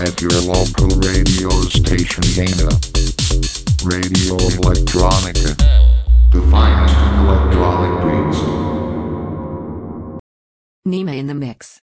At your local radio station Dana. Radio Electronica. The finest in electronic beats. Nima in the mix.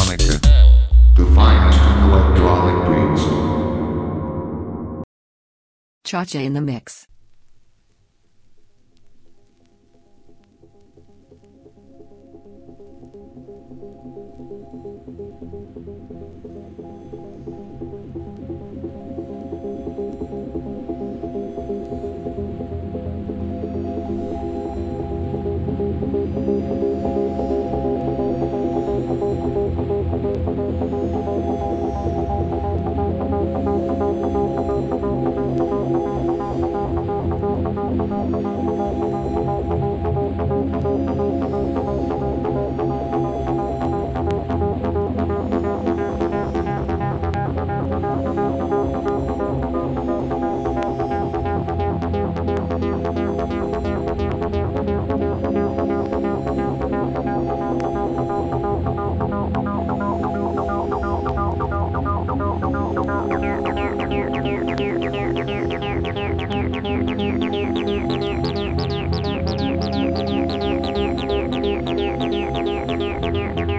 Electronica. The finest electronic beats. Chacha in the mix. よよよよよよよよ。